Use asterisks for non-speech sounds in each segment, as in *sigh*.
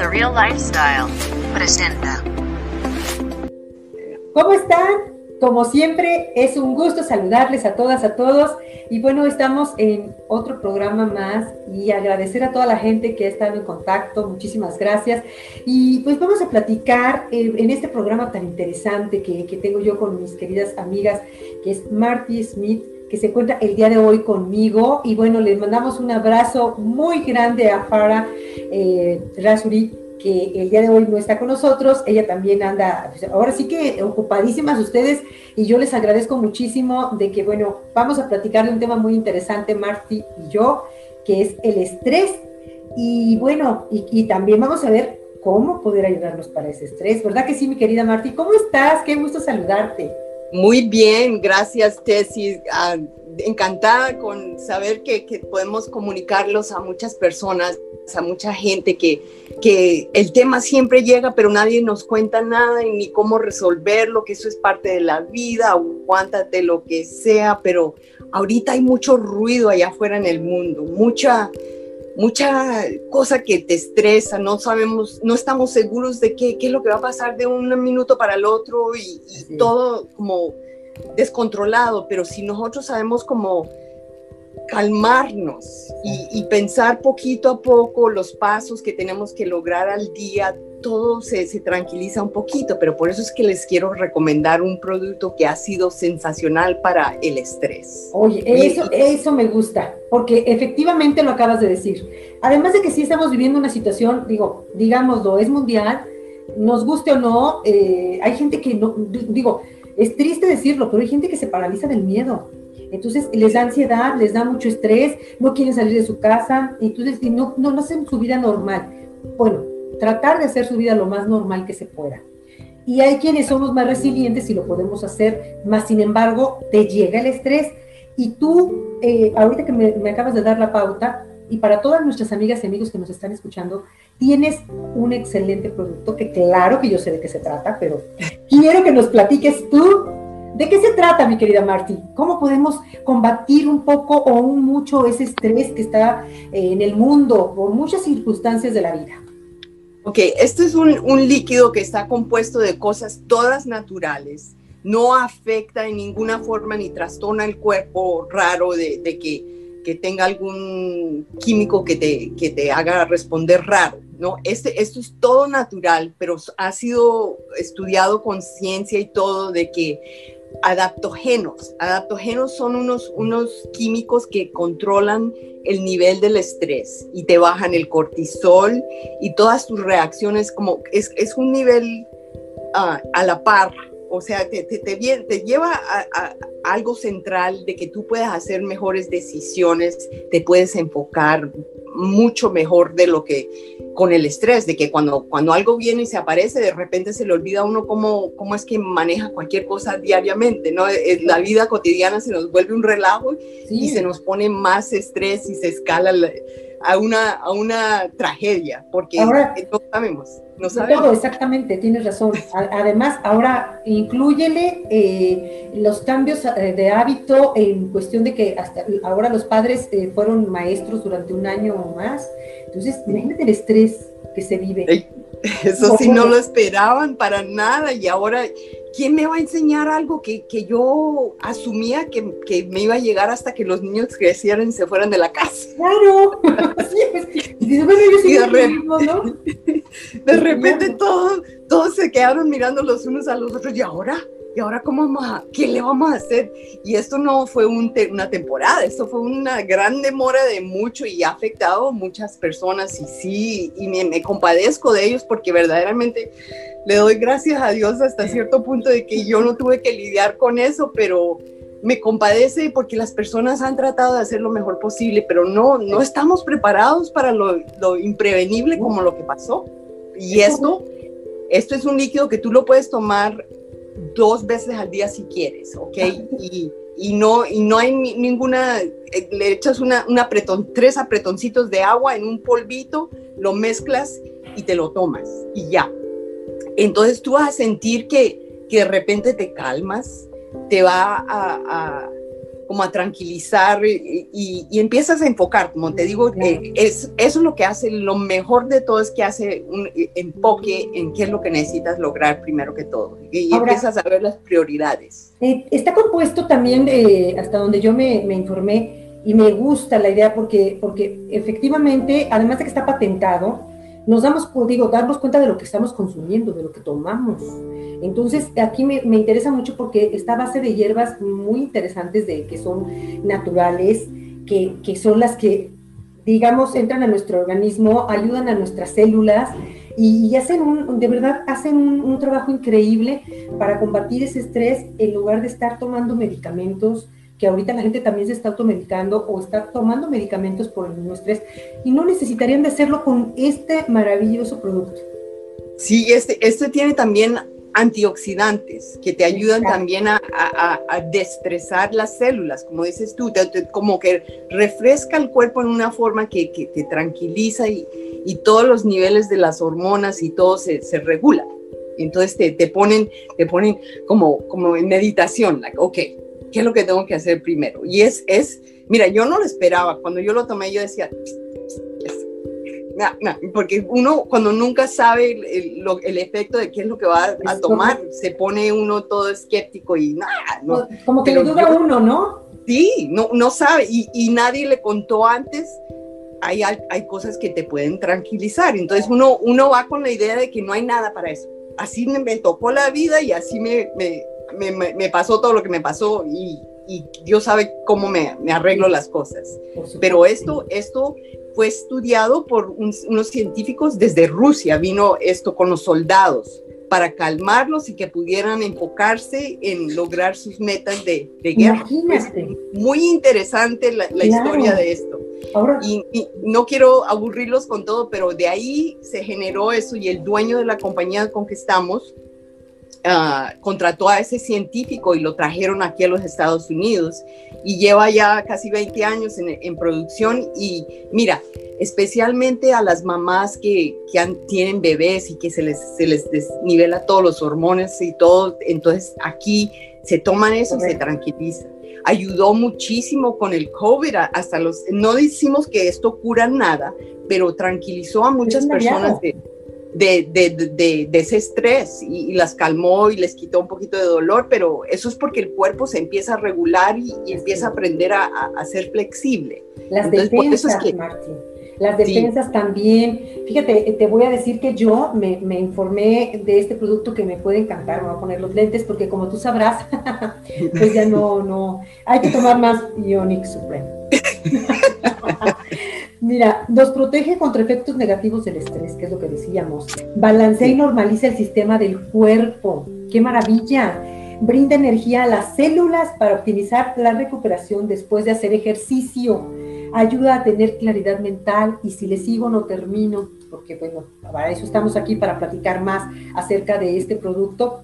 Surreal Lifestyle presenta. ¿Cómo están? Como siempre, es un gusto saludarles a todas, a todos. Y bueno, estamos en otro programa más y agradecer a toda la gente que ha estado en contacto. Muchísimas gracias. Y pues vamos a platicar eh, en este programa tan interesante que, que, tengo yo con mis queridas amigas, que es Marty Smith, que se encuentra el día de hoy conmigo. Y bueno, les mandamos un abrazo muy grande a Farah eh, Rasuri que el día de hoy no está con nosotros, ella también anda, pues, ahora sí que ocupadísimas ustedes y yo les agradezco muchísimo de que, bueno, vamos a platicar de un tema muy interesante, Marty y yo, que es el estrés y bueno, y, también vamos a ver cómo poder ayudarnos para ese estrés, ¿verdad que sí, mi querida Marty? ¿Cómo estás? Qué gusto saludarte. Muy bien, gracias Tessie. Ah, encantada con saber que, podemos comunicarlos a muchas personas, a mucha gente, que, que el tema siempre llega, pero nadie nos cuenta nada ni cómo resolverlo, que eso es parte de la vida, aguántate lo que sea, pero ahorita hay mucho ruido allá afuera en el mundo, mucha mucha cosa que te estresa, no sabemos, no estamos seguros de qué, qué es lo que va a pasar de un minuto para el otro y, y todo como descontrolado, pero si nosotros sabemos cómo calmarnos y, y, pensar poquito a poco los pasos que tenemos que lograr al día, todo se, se, tranquiliza un poquito, pero por eso es que les quiero recomendar un producto que ha sido sensacional para el estrés. Oye, eso, eso me gusta, porque efectivamente lo acabas de decir. Además de que sí estamos viviendo una situación, digo, digámoslo, es mundial, nos guste o no, eh, hay gente que no, digo, es triste decirlo, pero hay gente que se paraliza del miedo. Entonces les da ansiedad, les da mucho estrés, no quieren salir de su casa, entonces no, no, no hacen su vida normal. Bueno, tratar de hacer su vida lo más normal que se pueda. Y hay quienes somos más resilientes y lo podemos hacer, más sin embargo, te llega el estrés. Y tú, eh, ahorita que me, acabas de dar la pauta, y para todas nuestras amigas y amigos que nos están escuchando, tienes un excelente producto que claro que yo sé de qué se trata, pero quiero que nos platiques tú de qué se trata, mi querida Marti. ¿Cómo podemos combatir un poco o un mucho ese estrés que está eh, en el mundo por muchas circunstancias de la vida? Ok, este es un, un líquido que está compuesto de cosas todas naturales, no afecta en ninguna forma ni trastorna el cuerpo raro de, de que que tenga algún químico que te, que te haga responder raro, ¿no? Este, esto es todo natural, pero ha sido estudiado con ciencia y todo de que adaptógenos, adaptógenos son unos, unos químicos que controlan el nivel del estrés y te bajan el cortisol y todas tus reacciones, como es, es un nivel uh, a la par. O sea, te, te, te, lleva a, algo central de que tú puedas hacer mejores decisiones, te puedes enfocar mucho mejor de lo que con el estrés, de que cuando, cuando algo viene y se aparece, de repente se le olvida a uno cómo, cómo es que maneja cualquier cosa diariamente, ¿no? Eh, la vida cotidiana se nos vuelve un relajo y se nos pone más estrés y se escala a una, a una tragedia, porque ahora, no sabemos. No sabemos. Todo, exactamente, tienes razón. Además, ahora incluyele eh, los cambios eh, de hábito en cuestión de que hasta ahora los padres eh, fueron maestros durante un año o más. Entonces, imagínate el estrés que se vive. *laughs* Eso sí no lo esperaban para nada y ahora ¿quién me va a enseñar algo que, que yo asumía que, que, me iba a llegar hasta que los niños crecieran y se fueran de la casa? Claro. *laughs* de *laughs* repente, todos, todos se quedaron mirando los unos a los otros y ahora, ¿y ahora cómo vamos a, qué le vamos a hacer? Y esto no fue un una temporada, esto fue una gran demora de mucho y ha afectado a muchas personas y sí, y me, me compadezco de ellos porque verdaderamente le doy gracias a Dios hasta cierto punto de que yo no tuve que lidiar con eso, pero me compadece porque las personas han tratado de hacer lo mejor posible, pero no, no estamos preparados para lo, lo imprevenible como lo que pasó. Y esto, esto es un líquido que tú lo puedes tomar dos veces al día si quieres, ¿ok? Y, y no, y no hay ninguna, eh, le echas una, una apretón, tres apretoncitos de agua en un polvito, lo mezclas y te lo tomas y ya. Entonces tú vas a sentir que, que de repente te calmas, te va a, como a tranquilizar y, empiezas a enfocar, como te digo, eh, es, eso es lo que hace, lo mejor de todo es que hace un enfoque en qué es lo que necesitas lograr primero que todo y empiezas a ver las prioridades. Eh, está compuesto también, eh, hasta donde yo me, me, informé, y me gusta la idea porque, porque efectivamente, además de que está patentado, nos damos, digo, darnos cuenta de lo que estamos consumiendo, de lo que tomamos. Entonces, aquí me, interesa mucho porque esta base de hierbas muy interesantes de que son naturales, que, que son las que, digamos, entran a nuestro organismo, ayudan a nuestras células y, hacen un, de verdad, hacen un, un, trabajo increíble para combatir ese estrés en lugar de estar tomando medicamentos que ahorita la gente también se está automedicando o está tomando medicamentos por el estrés y no necesitarían de hacerlo con este maravilloso producto. Sí, este, este tiene también antioxidantes que te ayudan también a, a, destresar las células, como dices tú, como que refresca el cuerpo en una forma que, que te tranquiliza y, y, todos los niveles de las hormonas y todo se, se regula. Entonces te, te, ponen, te ponen como, como en meditación, like, ok, ¿qué es lo que tengo que hacer primero? Y es, es, mira, yo no lo esperaba, cuando yo lo tomé yo decía, porque uno cuando nunca sabe el, el, efecto de qué es lo que va a, tomar, se pone uno todo escéptico y nada. No, Como que lo duda uno, ¿no? Sí, no, no sabe y, y nadie le contó antes. Hay, hay cosas que te pueden tranquilizar. Entonces uno, uno va con la idea de que no hay nada para eso. Así me, me tocó la vida y así me, me, me, me pasó todo lo que me pasó y, y Dios sabe cómo me, me arreglo las cosas. Pero esto, esto fue estudiado por unos científicos desde Rusia, vino esto con los soldados para calmarlos y que pudieran enfocarse en lograr sus metas de, de guerra. muy interesante la, historia de esto. y, no quiero aburrirlos con todo, pero de ahí se generó eso y el dueño de la compañía con que estamos Ah, contrató a ese científico y lo trajeron aquí a los Estados Unidos. Y lleva ya casi 20 años en, producción. Y mira, especialmente a las mamás que, que tienen bebés y que se les, se les desnivela todos los hormonas y todo, entonces aquí se toman eso y se tranquilizan. Ayudó muchísimo con el COVID, hasta los, no decimos que esto cura nada, pero tranquilizó a muchas personas de, de, de, de, ese estrés y, las calmó y les quitó un poquito de dolor, pero eso es porque el cuerpo se empieza a regular y, empieza a aprender a, a, ser flexible. Las defensas, Las defensas también. Fíjate, te voy a decir que yo me, me, informé de este producto que me puede encantar. Me voy a poner los lentes porque como tú sabrás, *laughs* pues ya no, no. Hay que tomar más Ionic Supreme. *laughs* Mira, nos protege contra efectos negativos del estrés, que es lo que decíamos. Balancea y normaliza el sistema del cuerpo. ¡Qué maravilla! Brinda energía a las células para optimizar la recuperación después de hacer ejercicio. Ayuda a tener claridad mental y si le sigo no termino, porque bueno, para eso estamos aquí, para platicar más acerca de este producto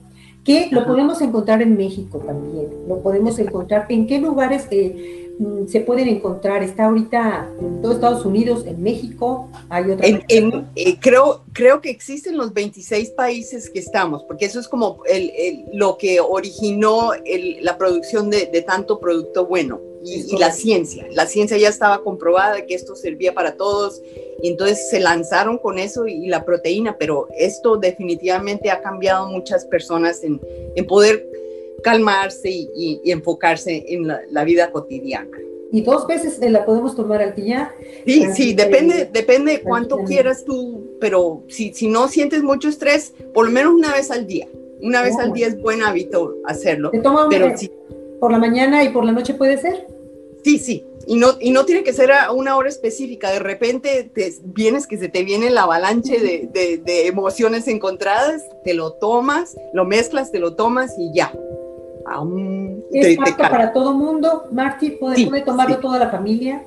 que lo podemos encontrar en México también, lo podemos encontrar en qué lugares eh, Mm, se pueden encontrar? ¿Está ahorita en todo Estados Unidos, en México? ¿Hay otra eh, creo, creo que existen los 26 países que estamos, porque eso es como el, lo que originó la producción de, tanto producto bueno y, la ciencia. La ciencia ya estaba comprobada que esto servía para todos y entonces se lanzaron con eso y, la proteína, pero esto definitivamente ha cambiado muchas personas en, en poder calmarse y, enfocarse en la, vida cotidiana. ¿Y dos veces la podemos tomar al día? Sí, sí, depende, depende de cuánto quieras tú, pero si, si no sientes mucho estrés, por lo menos una vez al día. Una vez al día es buen hábito hacerlo. ¿Te toma pero por la mañana y por la noche puede ser? Sí, sí, y no, y no tiene que ser a una hora específica. De repente te vienes que se te viene la avalanche de, de, de emociones encontradas, te lo tomas, lo mezclas, te lo tomas y ya ¿Es apto para todo mundo, Marti? ¿Puede, tomarlo toda la familia?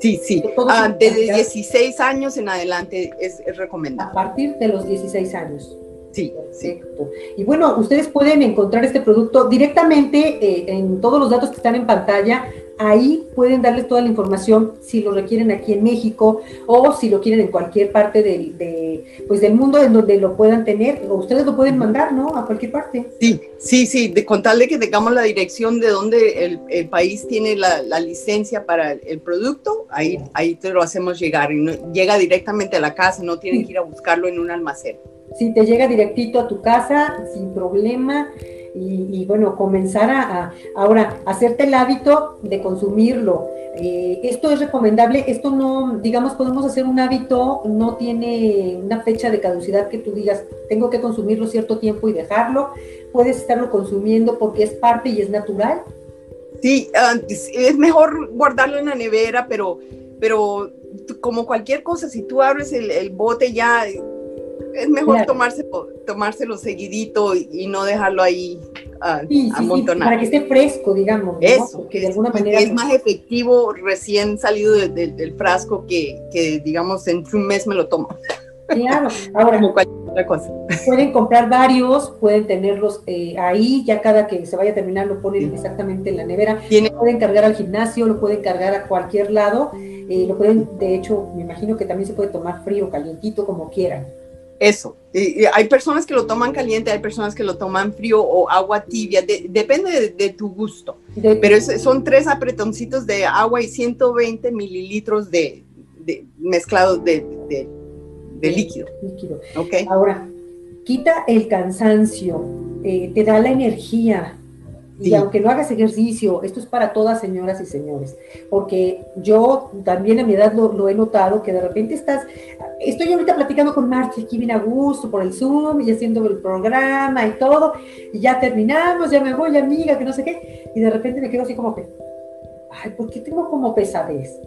Sí, sí. Ah, desde 16 años en adelante es, recomendable. A partir de los 16 años. Sí, Perfecto. Y bueno, ustedes pueden encontrar este producto directamente eh, en todos los datos que están en pantalla ahí pueden darles toda la información si lo requieren aquí en México o si lo quieren en cualquier parte del, de, pues del mundo en donde lo puedan tener, o ustedes lo pueden mandar, ¿no? A cualquier parte. Sí, sí, sí, de contarle que tengamos la dirección de donde el, el país tiene la, la, licencia para el producto, ahí, ahí te lo hacemos llegar y no, llega directamente a la casa, no tienen que ir a buscarlo en un almacén. Sí, te llega directito a tu casa sin problema y, bueno, comenzar a, ahora hacerte el hábito de consumirlo. Eh, esto es recomendable, esto no, digamos, podemos hacer un hábito, no tiene una fecha de caducidad que tú digas, tengo que consumirlo cierto tiempo y dejarlo, puedes estarlo consumiendo porque es parte y es natural. Sí, ah, es mejor guardarlo en la nevera, pero, pero como cualquier cosa, si tú abres el bote ya es mejor tomárselo, tomárselo seguidito y, no dejarlo ahí a, amontonar. para que esté fresco, digamos. Eso, de alguna manera. Es más efectivo recién salido del frasco que, que, digamos, en un mes me lo tomo. Claro, *laughs* ahora. Como cualquier otra cosa. Pueden *laughs* comprar varios, pueden tenerlos eh, ahí, ya cada que se vaya a terminar lo ponen exactamente en la nevera. Lo pueden cargar al gimnasio, lo pueden cargar a cualquier lado. Eh, lo pueden, de hecho, me imagino que también se puede tomar frío, calientito, como quieran. Eso. Y, hay personas que lo toman caliente, hay personas que lo toman frío o agua tibia, depende de, tu gusto. Pero son tres apretoncitos de agua y 120 mililitros de, mezclado de, líquido. líquido. Okay. Ahora, quita el cansancio, eh, te da la energía, y aunque no hagas ejercicio, esto es para todas señoras y señores, porque yo también a mi edad lo, he notado, que de repente estás, estoy ahorita platicando con Marcia aquí bien a gusto por el Zoom y haciendo el programa y todo, y ya terminamos, ya me voy amiga, que no sé qué, y de repente me quedo así como que, ay, ¿por qué tengo como pesadez?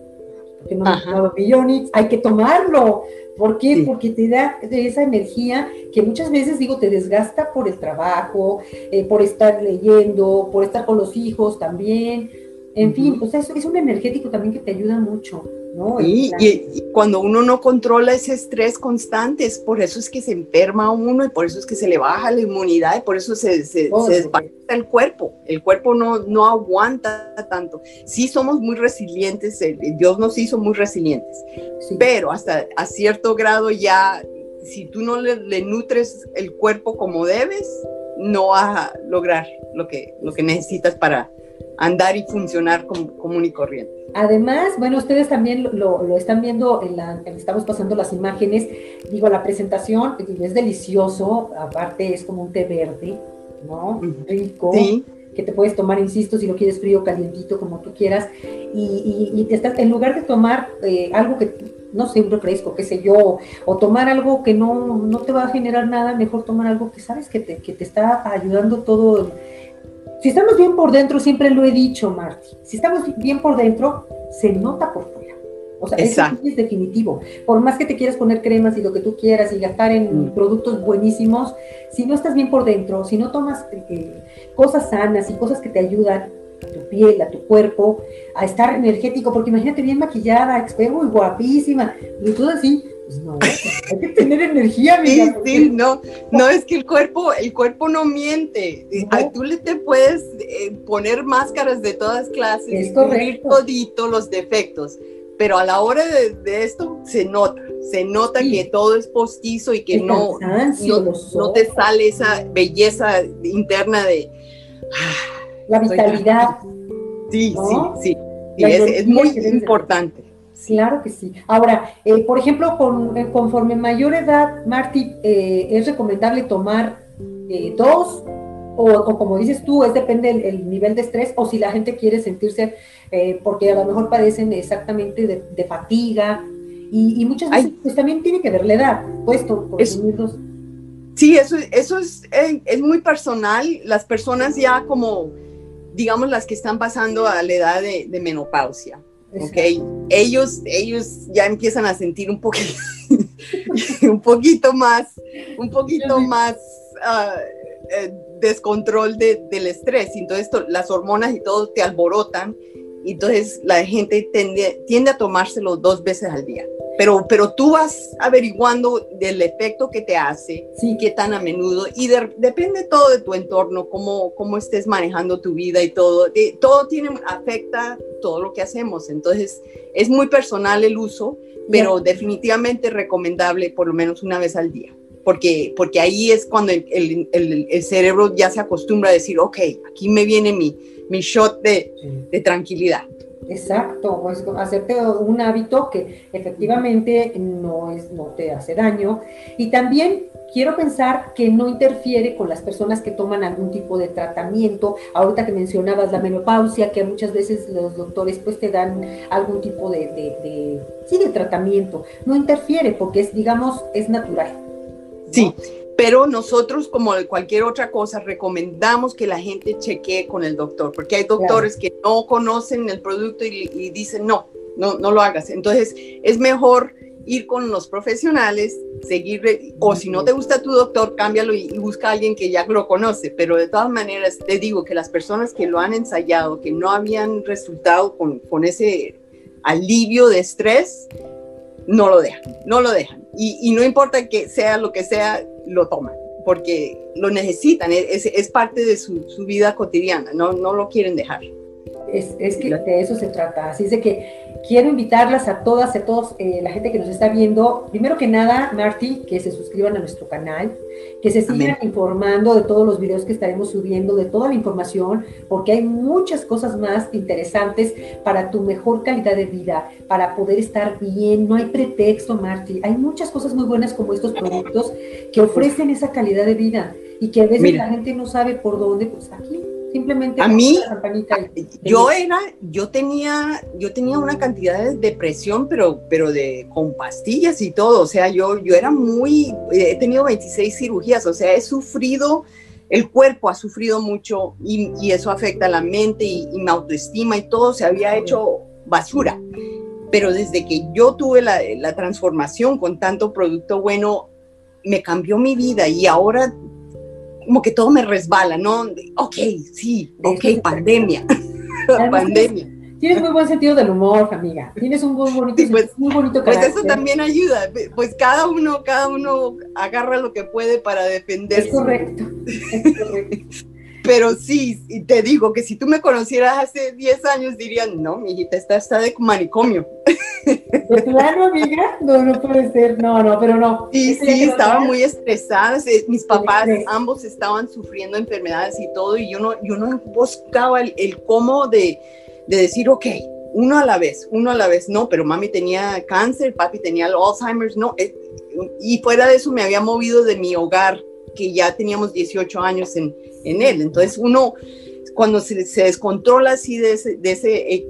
Porque no hay que tomarlo, ¿Por qué? Porque te da esa energía que muchas veces, digo, te desgasta por el trabajo, eh, por estar leyendo, por estar con los hijos también. En fin, o sea, es, es un energético también que te ayuda mucho. Y, cuando uno no controla ese estrés constante, es por eso es que se enferma uno y por eso es que se le baja la inmunidad y por eso se, se, el cuerpo. El cuerpo no, no aguanta tanto. Sí somos muy resilientes, Dios nos hizo muy resilientes, pero hasta a cierto grado ya, si tú no le, le, nutres el cuerpo como debes, no vas a lograr lo que, lo que necesitas para andar y funcionar como común y corriente. Además, bueno, ustedes también lo, lo están viendo, en la, estamos pasando las imágenes, digo, la presentación es delicioso, aparte es como un té verde, ¿no? Rico. que te puedes tomar, insisto, si lo quieres frío, calientito, como tú quieras, y, y, en lugar de tomar eh, algo que, no sé, un refresco, qué sé yo, o tomar algo que no, no te va a generar nada, mejor tomar algo que sabes que te, que te está ayudando todo si estamos bien por dentro, siempre lo he dicho, Marty, si estamos bien por dentro, se nota por fuera. O sea, eso es definitivo. Por más que te quieras poner cremas y lo que tú quieras y gastar en mm. productos buenísimos, si no estás bien por dentro, si no tomas eh, cosas sanas y cosas que te ayudan a tu piel, a tu cuerpo, a estar energético, porque imagínate bien maquillada, muy guapísima, y todo así, pues no, hay que tener energía, amiga. Sí, sí, no, no es que el cuerpo, el cuerpo no miente. Tú le te puedes eh, poner máscaras de todas clases y cubrir todito los defectos, pero a la hora de, esto se nota, se nota que todo es postizo y que no, no, te sale esa belleza interna de ah, la vitalidad. Sí, sí, sí, es muy importante. Claro que sí. Ahora, eh, por ejemplo, con, eh, conforme mayor edad, Marty, eh, ¿es recomendable tomar dos? O, como dices tú, es depende del nivel de estrés, o si la gente quiere sentirse, porque a lo mejor padecen exactamente de, fatiga, y, muchas veces pues también tiene que ver la edad, puesto por dos. Sí, eso, eso es, es muy personal. Las personas ya como, digamos, las que están pasando a la edad de menopausia ¿ok? Ellos, ellos ya empiezan a sentir un poquito, *laughs* un poquito más, un poquito más eh, descontrol del estrés. Entonces las hormonas y todo te alborotan. Y entonces la gente tiende, tiende a tomárselo dos veces al día. Pero, pero tú vas averiguando del efecto que te hace, sí. qué tan a menudo, y depende todo de tu entorno, cómo, cómo estés manejando tu vida y todo. todo tiene, afecta todo lo que hacemos. Entonces, es muy personal el uso, pero definitivamente recomendable por lo menos una vez al día. Porque, porque ahí es cuando el, el, el, cerebro ya se acostumbra a decir, ok, aquí me viene mi, mi shot de, de tranquilidad. Exacto, pues hacerte un hábito que efectivamente no, es, no te hace daño. Y también quiero pensar que no interfiere con las personas que toman algún tipo de tratamiento. Ahorita que mencionabas la menopausia, que muchas veces los doctores pues te dan algún tipo de, sí, de tratamiento. No interfiere porque es, digamos, es natural. Sí, pero nosotros, como cualquier otra cosa, recomendamos que la gente chequee con el doctor, porque hay doctores que no conocen el producto y, dicen, no, no, no lo hagas. Entonces, es mejor ir con los profesionales, seguir, o si no te gusta tu doctor, cámbialo y, busca a alguien que ya lo conoce. Pero de todas maneras, te digo que las personas que lo han ensayado, que no habían resultado con, con ese alivio de estrés, no lo dejan, no lo dejan. Y, y, no importa que sea lo que sea, lo toman, porque lo necesitan, es, parte de su, su, vida cotidiana, no, no lo quieren dejar. Es, es, que de eso se trata, así es de que quiero invitarlas a todas, a todos, eh, la gente que nos está viendo, primero que nada, Marty, que se suscriban a nuestro canal, que se sigan informando de todos los videos que estaremos subiendo, de toda la información, porque hay muchas cosas más interesantes para tu mejor calidad de vida, para poder estar bien, no hay pretexto, Marty, hay muchas cosas muy buenas como estos productos que ofrecen esa calidad de vida y que a veces la gente no sabe por dónde, pues aquí Simplemente a mí, yo era, yo tenía, yo tenía una cantidad de depresión, pero, pero de con pastillas y todo. O sea, yo, yo era muy, he tenido 26 cirugías, o sea, he sufrido, el cuerpo ha sufrido mucho y, y eso afecta a la mente y, y, mi autoestima y todo se había hecho basura. Pero desde que yo tuve la, la transformación con tanto producto bueno, me cambió mi vida y ahora como que todo me resbala, ¿no? Ok, sí, ok, pandemia. *laughs* pandemia. Tienes muy buen sentido del humor, amiga. Tienes un muy bonito, pues, muy bonito Pues eso también ayuda. Pues cada uno, cada uno agarra lo que puede para defenderse. Es correcto. Es correcto. *laughs* Pero sí, te digo que si tú me conocieras hace 10 años, dirían, no, mi hijita está, está de manicomio. ¿De plano, amiga? No, no puede ser, no, no, pero no. Sí, sí, estaba muy estresada. Mis papás, ambos estaban sufriendo enfermedades y todo, y yo no, yo no buscaba el, el cómo de, de decir, ok, uno a la vez, uno a la vez, no, pero mami tenía cáncer, papi tenía Alzheimer's, no, eh, y fuera de eso me había movido de mi hogar, que ya teníamos 18 años en, en él. Entonces uno, cuando se, se descontrola así de, ese, de, ese, eh,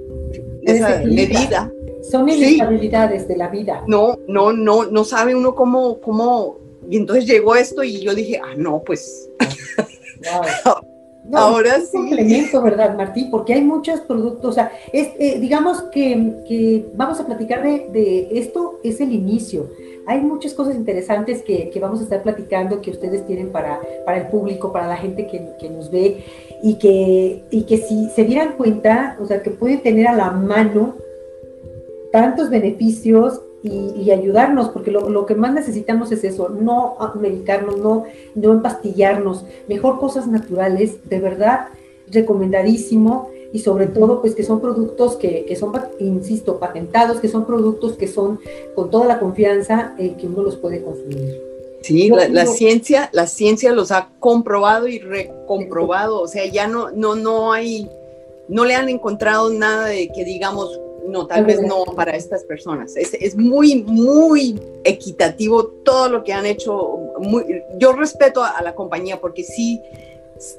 de esa medida, son inestabilidades sí. de la vida. No, no, no, no sabe uno cómo, cómo. Y entonces llegó esto y yo dije, ah, no, pues. Wow. *laughs* No, Ahora es un complemento, ¿verdad, Martí? Porque hay muchos productos, o sea, es, eh, digamos que, que, vamos a platicar de, de, esto, es el inicio. Hay muchas cosas interesantes que, que, vamos a estar platicando que ustedes tienen para, para el público, para la gente que, que nos ve y que, y que si se dieran cuenta, o sea, que pueden tener a la mano tantos beneficios y, ayudarnos, porque lo, lo, que más necesitamos es eso, no medicarnos, no, no empastillarnos, mejor cosas naturales, de verdad, recomendadísimo y sobre todo pues que son productos que, que, son, insisto, patentados, que son productos que son con toda la confianza eh, que uno los puede consumir. Sí, la, la, ciencia, la ciencia los ha comprobado y recomprobado, o sea, ya no, no, no hay, no le han encontrado nada de que digamos, no, tal vez no para estas personas. Es, es, muy, muy equitativo todo lo que han hecho. Muy, yo respeto a, a, la compañía porque sí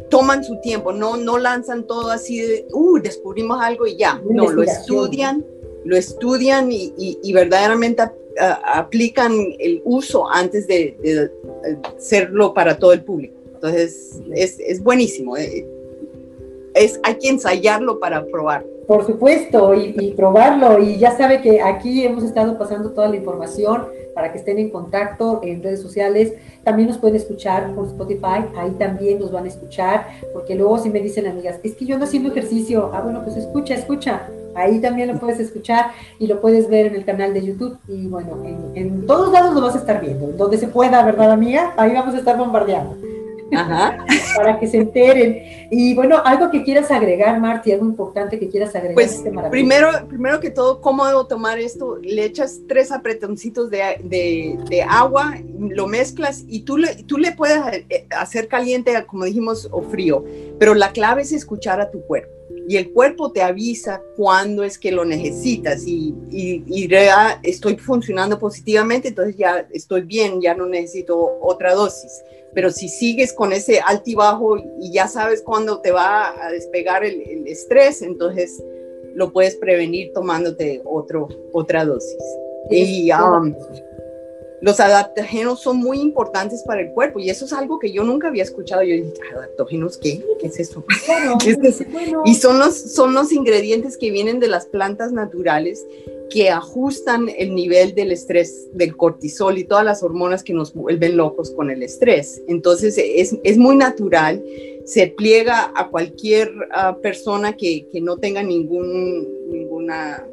toman su tiempo, no, no lanzan todo así de, uh, descubrimos algo y ya. No, lo estudian, lo estudian y, y, y verdaderamente a, a, aplican el uso antes de, de, hacerlo para todo el público. Entonces, es, es buenísimo. Eh, es, hay que ensayarlo para probar. Por supuesto, y, y, probarlo. Y ya sabe que aquí hemos estado pasando toda la información para que estén en contacto en redes sociales. También nos pueden escuchar por Spotify, ahí también nos van a escuchar, porque luego si me dicen amigas, es que yo ando haciendo ejercicio, ah, bueno, pues escucha, escucha. Ahí también lo puedes escuchar y lo puedes ver en el canal de YouTube. Y bueno, en, en todos lados lo vas a estar viendo. Donde se pueda, ¿verdad, amiga? Ahí vamos a estar bombardeando. Ajá. *laughs* para que se enteren. Y bueno, algo que quieras agregar, Marti, algo importante que quieras agregar. Pues este primero, primero que todo, ¿cómo debo tomar esto? Le echas tres apretoncitos de, de, de agua, lo mezclas y tú le, tú le puedes eh, hacer caliente, como dijimos, o frío, pero la clave es escuchar a tu cuerpo. Y el cuerpo te avisa cuándo es que lo necesitas y, y, y ya estoy funcionando positivamente, entonces ya estoy bien, ya no necesito otra dosis pero si sigues con ese altibajo y ya sabes cuándo te va a despegar el, estrés, entonces lo puedes prevenir tomándote otro, otra dosis. Y um, los adaptógenos son muy importantes para el cuerpo y eso es algo que yo nunca había escuchado. Yo dije, ¿adaptógenos qué? ¿Qué es eso? *laughs* Y son los, son los ingredientes que vienen de las plantas naturales que ajustan el nivel del estrés, del cortisol y todas las hormonas que nos vuelven locos con el estrés. Entonces es, es muy natural, se pliega a cualquier uh, persona que, que, no tenga ningún, ninguna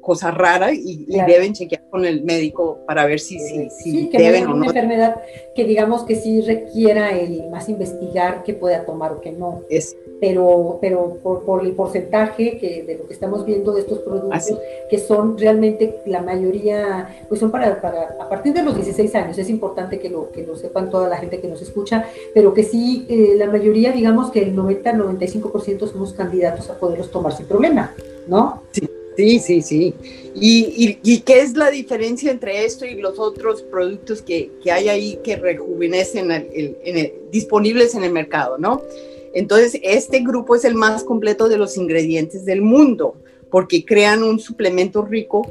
cosa rara y, deben chequear con el médico para ver si, si, si sí, que deben o no. una enfermedad que digamos que sí requiera el más investigar qué pueda tomar o qué no. Es. Pero, pero por, por, el porcentaje que de lo que estamos viendo de estos productos, que son realmente la mayoría, pues son para, para, a partir de los 16 años, es importante que lo, que lo sepan toda la gente que nos escucha, pero que sí, eh, la mayoría, digamos que el 90-95% somos candidatos a poderlos tomar sin problema, ¿no? Sí. Sí, sí, sí. ¿Y, y, qué es la diferencia entre esto y los otros productos que, que hay ahí que rejuvenecen en disponibles en el mercado, no? Entonces, este grupo es el más completo de los ingredientes del mundo, porque crean un suplemento rico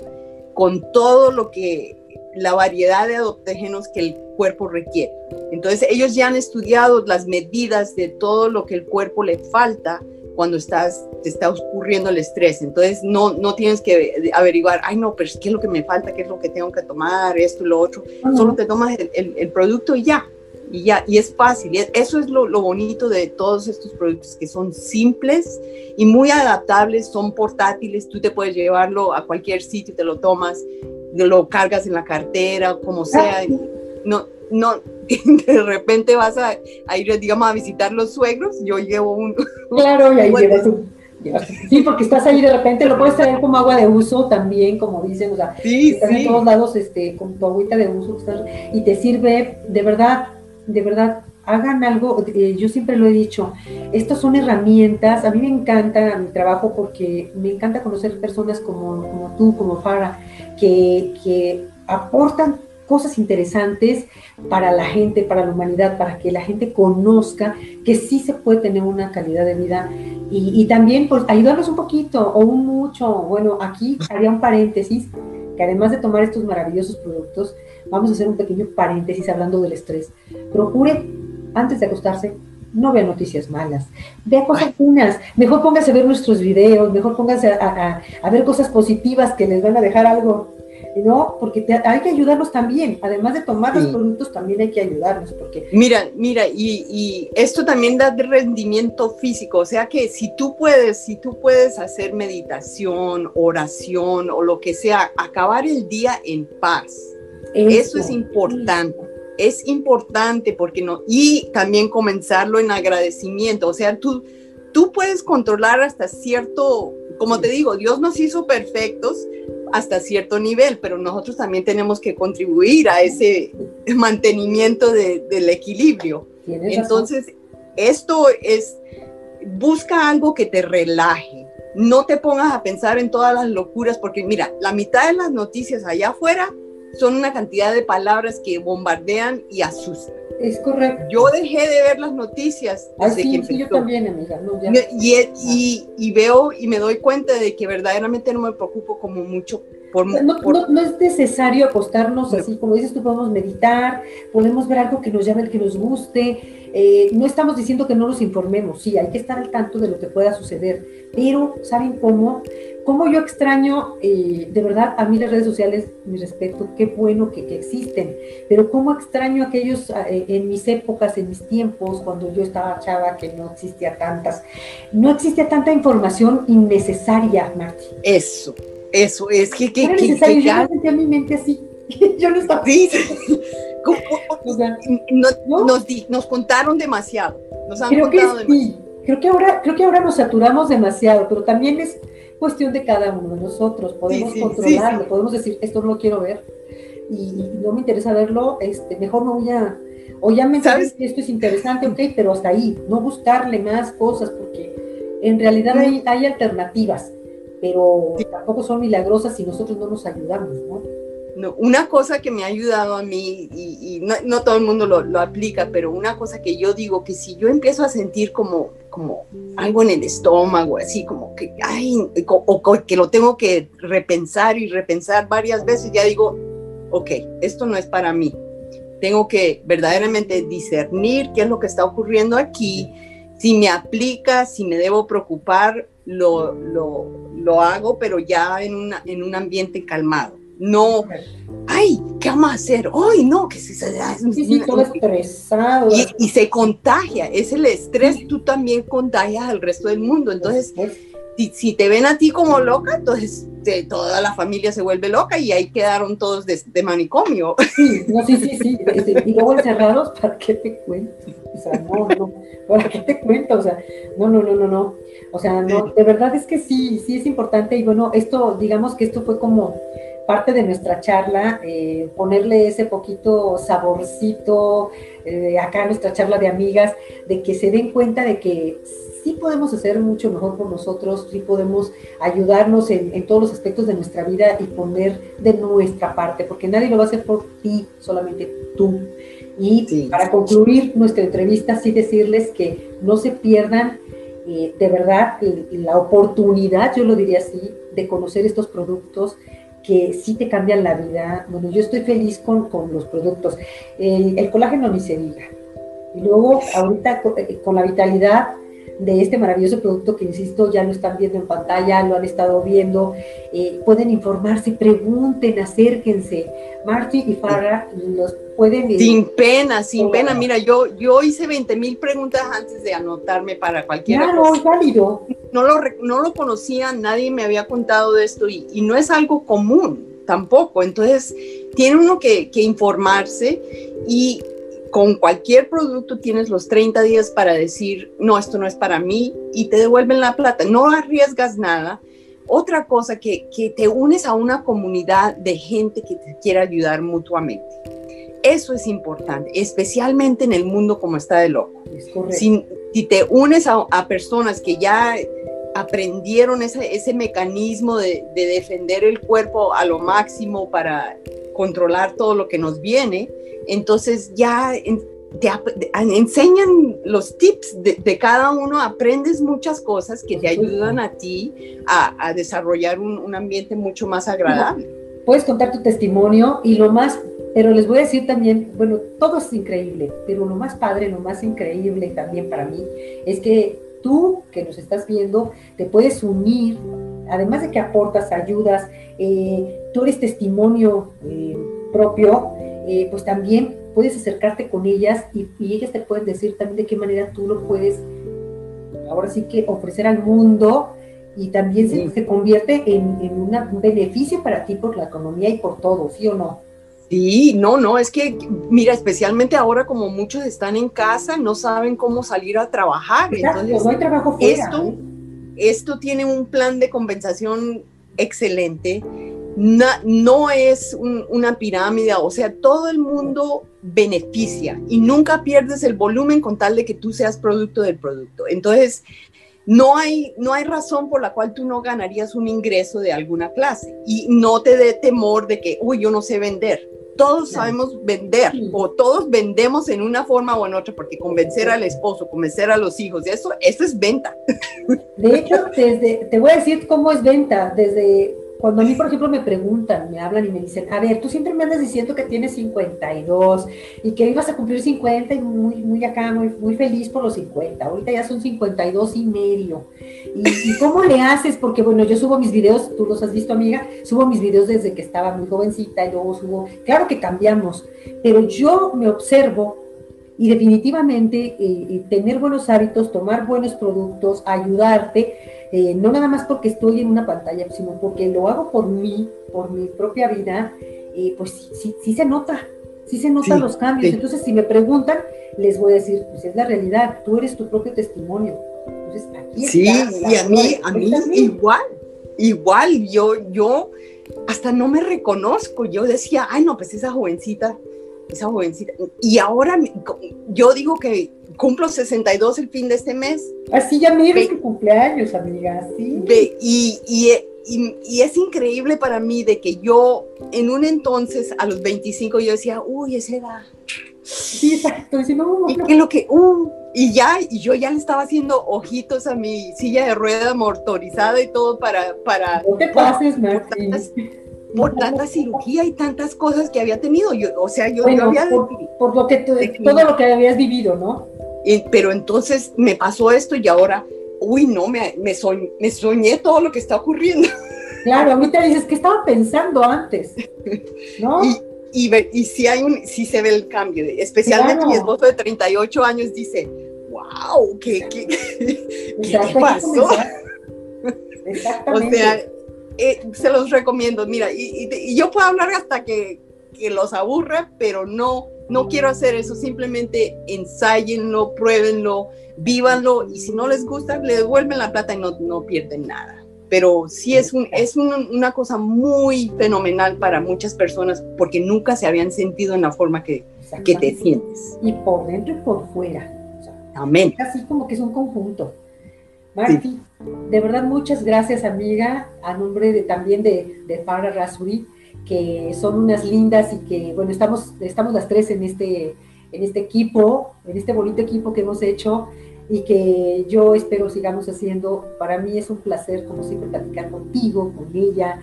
con todo lo que la variedad de adaptógenos que el cuerpo requiere. Entonces, ellos ya han estudiado las medidas de todo lo que el cuerpo le falta cuando estás, te está ocurriendo el estrés. Entonces no, no tienes que averiguar, ay no, pero ¿qué es lo que me falta? ¿Qué es lo que tengo que tomar? Esto y lo otro. Solo te tomas el, el, producto y ya. Y ya, y es fácil. Y eso es lo, lo, bonito de todos estos productos, que son simples y muy adaptables, son portátiles. Tú te puedes llevarlo a cualquier sitio, te lo tomas, lo cargas en la cartera, como sea. No, no, de repente vas a, ir, digamos, a visitar los suegros, yo llevo un... *laughs* Claro, y ahí llevas Sí, porque estás ahí de repente, lo puedes traer como agua de uso también, como dicen, o sea, estás en todos lados este, con tu agüita de uso y te sirve, de verdad, de verdad, hagan algo, eh, yo siempre lo he dicho, estas son herramientas, a mí me encanta mi trabajo porque me encanta conocer personas como, como tú, como Farah, que, que aportan cosas interesantes para la gente, para la humanidad, para que la gente conozca que sí se puede tener una calidad de vida y, también pues ayudarnos un poquito o un mucho. Bueno, aquí haría un paréntesis, que además de tomar estos maravillosos productos, vamos a hacer un pequeño paréntesis hablando del estrés. Procure, antes de acostarse, no vea noticias malas, vea cosas buenas, mejor póngase a ver nuestros videos, mejor póngase a, a, ver cosas positivas que les van a dejar algo ¿no? Porque hay que ayudarlos también, además de tomar los productos, también hay que ayudarlos. Porque... Mira, mira, y, y, esto también da rendimiento físico, o sea que si tú puedes, si tú puedes hacer meditación, oración o lo que sea, acabar el día en paz, eso, es importante. Es importante porque no, y también comenzarlo en agradecimiento, o sea, tú, tú puedes controlar hasta cierto, como te digo, Dios nos hizo perfectos, hasta cierto nivel, pero nosotros también tenemos que contribuir a ese mantenimiento del equilibrio. Entonces, esto es, busca algo que te relaje. No te pongas a pensar en todas las locuras, porque mira, la mitad de las noticias allá afuera son una cantidad de palabras que bombardean y asustan. Es correcto. Yo dejé de ver las noticias desde que empezó. yo también, amiga. y, y, y, veo y me doy cuenta de que verdaderamente no me preocupo como mucho no, es necesario acostarnos así, como dices tú, podemos meditar, podemos ver algo que nos llame, que nos guste. Eh, no estamos diciendo que no nos informemos, sí, hay que estar al tanto de lo que pueda suceder, pero ¿saben cómo? Cómo yo extraño, eh, de verdad, a mí las redes sociales, mi respeto, qué bueno que, existen, pero cómo extraño aquellos eh, en mis épocas, en mis tiempos, cuando yo estaba chava, que no existía tantas, no existía tanta información innecesaria, Marti. Eso, eso, es que, que, que, que yo no sentía mi mente así. *laughs* yo no estaba. Sí, o sea, no, nos, nos, contaron demasiado. Nos han creo contado que sí. Creo que, ahora, creo que ahora nos saturamos demasiado, pero también es cuestión de cada uno de nosotros. Podemos controlarlo, podemos decir, esto no lo quiero ver y, no me interesa verlo, este, mejor me voy a. O ya me sabes que esto es interesante, ok, pero hasta ahí, no buscarle más cosas, porque en realidad hay, hay alternativas pero tampoco son milagrosas si nosotros no nos ayudamos, ¿no? No, una cosa que me ha ayudado a mí, y, no, todo el mundo lo, aplica, pero una cosa que yo digo, que si yo empiezo a sentir como, como algo en el estómago, así como que, ay, o, que lo tengo que repensar y repensar varias veces, ya digo, ok, esto no es para mí. Tengo que verdaderamente discernir qué es lo que está ocurriendo aquí, si me aplica, si me debo preocupar, lo, lo, hago, pero ya en, una, en un ambiente calmado. No, ay, ¿qué vamos a hacer? Ay, no, que se, se sí, todo estresado. Y, se contagia, es el estrés, tú también contagias al resto del mundo. Entonces, si, te ven a ti como loca, entonces toda la familia se vuelve loca y ahí quedaron todos de, manicomio. Sí, no, sí, sí, sí. Y luego encerrados, ¿para qué te cuento? O sea, no, no, ¿para qué te cuento? O sea, no, no, no, no, no. O sea, no, de verdad es que sí, sí es importante. Y bueno, esto, digamos que esto fue como parte de nuestra charla, eh, ponerle ese poquito saborcito eh, acá a nuestra charla de amigas, de que se den cuenta de que sí podemos hacer mucho mejor por nosotros, sí podemos ayudarnos en, todos los aspectos de nuestra vida y poner de nuestra parte, porque nadie lo va a hacer por ti, solamente tú. Y para concluir nuestra entrevista, sí decirles que no se pierdan eh, de verdad la oportunidad, yo lo diría así, de conocer estos productos que sí te cambian la vida. Bueno, yo estoy feliz con, con los productos. El, el, colágeno ni se diga. Y luego, ahorita eh, con la vitalidad, de este maravilloso producto que, insisto, ya lo están viendo en pantalla, lo han estado viendo, eh, pueden informarse, pregunten, acérquense. Marty y Farah los pueden... Sin pena, sin pena. Mira, yo, yo hice 20 mil preguntas antes de anotarme para cualquier Claro, es válido. No lo, no lo conocía, nadie me había contado de esto y, y no es algo común tampoco. Entonces, tiene uno que, que informarse y con cualquier producto tienes los 30 días para decir, no, esto no es para mí y te devuelven la plata. No arriesgas nada. Otra cosa, que, que te unes a una comunidad de gente que te quiera ayudar mutuamente. Eso es importante, especialmente en el mundo como está de loco. Si, si, te unes a, a, personas que ya aprendieron ese, ese mecanismo de, de defender el cuerpo a lo máximo para controlar todo lo que nos viene, entonces ya te enseñan los tips de, cada uno, aprendes muchas cosas que te ayudan a ti a, desarrollar un, ambiente mucho más agradable. Puedes contar tu testimonio y lo más, pero les voy a decir también, bueno, todo es increíble, pero lo más padre, lo más increíble también para mí es que tú que nos estás viendo te puedes unir, además de que aportas, ayudas, eh, tú eres testimonio eh, propio eh, pues también puedes acercarte con ellas y, ellas te pueden decir también de qué manera tú lo puedes, ahora sí que ofrecer al mundo y también se, convierte en, un beneficio para ti por la economía y por todo, ¿sí o no? Sí, no, no, es que, mira, especialmente ahora como muchos están en casa, no saben cómo salir a trabajar. entonces, no hay trabajo fuera, esto, ¿eh? Esto tiene un plan de compensación excelente no, es una pirámide, o sea, todo el mundo beneficia y nunca pierdes el volumen con tal de que tú seas producto del producto. Entonces, no hay, no hay razón por la cual tú no ganarías un ingreso de alguna clase y no te dé temor de que, uy, yo no sé vender. Todos sabemos vender o todos vendemos en una forma o en otra porque convencer al esposo, convencer a los hijos, eso, eso es venta. De hecho, desde, te voy a decir cómo es venta. Desde cuando a mí, por ejemplo, me preguntan, me hablan y me dicen, a ver, tú siempre me andas diciendo que tienes 52 y que ibas a cumplir 50 y muy, muy acá, muy, muy feliz por los 50. Ahorita ya son 52 y medio. ¿Y, cómo le haces? Porque, bueno, yo subo mis videos, tú los has visto, amiga, subo mis videos desde que estaba muy jovencita y luego subo, claro que cambiamos, pero yo me observo y definitivamente eh, eh, tener buenos hábitos, tomar buenos productos, ayudarte, eh, no nada más porque estoy en una pantalla, sino porque lo hago por mí, por mi propia vida, eh, pues sí, sí, se nota, sí se notan los cambios. Entonces, si me preguntan, les voy a decir, pues es la realidad, tú eres tu propio testimonio. Entonces, aquí sí, y a mí, a mí igual, igual, yo, yo hasta no me reconozco, yo decía, ay, no, pues esa jovencita, esa jovencita, y ahora yo digo que cumplo 62 el fin de este mes. Así ya mira tu cumpleaños, amiga, sí. y, y, y, es increíble para mí de que yo en un entonces, a los 25, yo decía, uy, esa edad. Sí, exacto. Y, no, ¿Y lo que, uh, y ya, y yo ya le estaba haciendo ojitos a mi silla de rueda motorizada y todo para... para no te pases, por tanta cirugía y tantas cosas que había tenido. Yo, o sea, yo, había... Por, lo que todo lo que habías vivido, ¿no? pero entonces me pasó esto y ahora, uy, no, me, me, soñé, todo lo que está ocurriendo. *laughs* Claro, a mí te dices que estaba pensando antes, ¿no? Y, y, si hay un, si se ve el cambio, especialmente mi esposo de 38 años dice, wow, ¿qué, qué, *laughs* ¿qué pasó? *laughs* Exactamente. O sea, eh, se los recomiendo, mira, y, y, yo puedo hablar hasta que, que los aburre, pero no, no quiero hacer eso, simplemente ensayenlo, pruébenlo, vívanlo y si no les gusta, le devuelven la plata y no, no pierden nada. Pero sí es, un, es una cosa muy fenomenal para muchas personas porque nunca se habían sentido en la forma que, que te sientes. Y por dentro y por fuera. Amén. Así como que es un conjunto. Marti, de verdad muchas gracias amiga, a nombre de, también de, de Para Rasuri que son unas lindas y que, bueno, estamos, estamos las tres en este, en este equipo, en este bonito equipo que hemos hecho y que yo espero sigamos haciendo. Para mí es un placer, como siempre, platicar contigo, con ella.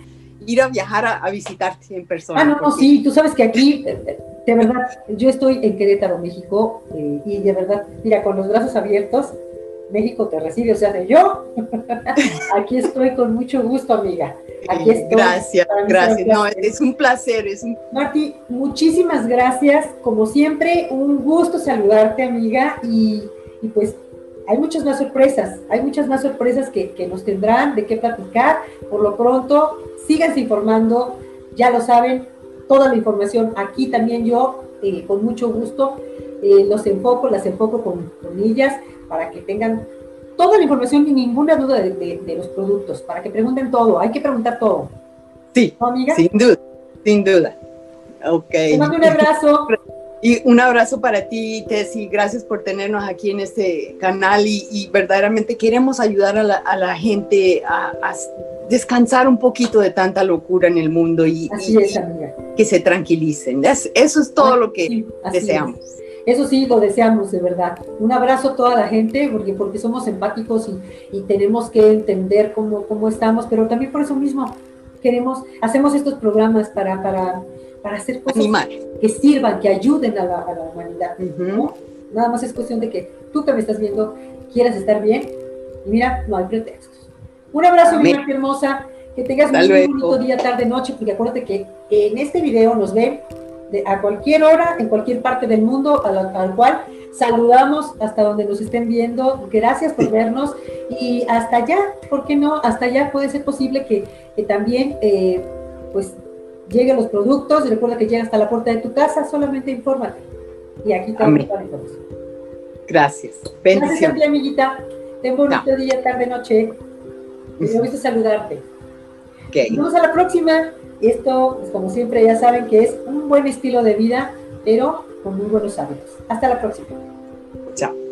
Ir a viajar a, visitarte en persona. Ah, no, no, sí, tú sabes que aquí, de verdad, yo estoy en Querétaro, México, eh, y de verdad, mira, con los brazos abiertos, México te recibe, o sea, de yo, *laughs* aquí estoy con mucho gusto, amiga. Aquí estoy. Gracias, gracias. No, es un placer. Es un... Marti, muchísimas gracias. Como siempre, un gusto saludarte, amiga. Y, pues hay muchas más sorpresas, hay muchas más sorpresas que, nos tendrán de qué platicar. Por lo pronto, síganse informando, ya lo saben, toda la información aquí también yo, eh, con mucho gusto, eh, los enfoco, las enfoco con, con ellas para que tengan toda la información y ninguna duda de, los productos, para que pregunten todo, hay que preguntar todo. Sí, amiga? sin duda, sin duda. Ok. Te mando un abrazo. Y un abrazo para ti, Tessy. Gracias por tenernos aquí en este canal y, verdaderamente queremos ayudar a la, gente a, descansar un poquito de tanta locura en el mundo y, que se tranquilicen. eso es todo lo que deseamos. Eso sí, lo deseamos de verdad. Un abrazo a toda la gente, porque, porque somos empáticos y, tenemos que entender cómo, cómo, estamos, pero también por eso mismo queremos, hacemos estos programas para, para, para hacer cosas que sirvan, que ayuden a la, humanidad. Nada más es cuestión de que tú que me estás viendo quieras estar bien y mira, no hay pretextos. Un abrazo, mi hermosa. Que tengas un muy bonito día, tarde, noche, porque acuérdate que en este video nos ven a cualquier hora, en cualquier parte del mundo, al, cual saludamos hasta donde nos estén viendo. Gracias por vernos y hasta allá, ¿por qué no? Hasta allá puede ser posible que, también eh, pues lleguen los productos. Recuerda que llega hasta la puerta de tu casa, solamente infórmate. Y aquí también información. Gracias. Bendición. Gracias, amiguita. Ten un bonito día, tarde, noche. Me gusta saludarte. Okay. Nos vemos a la próxima. Esto, pues, como siempre, ya saben que es un buen estilo de vida, pero con muy buenos hábitos. Hasta la próxima. Chao.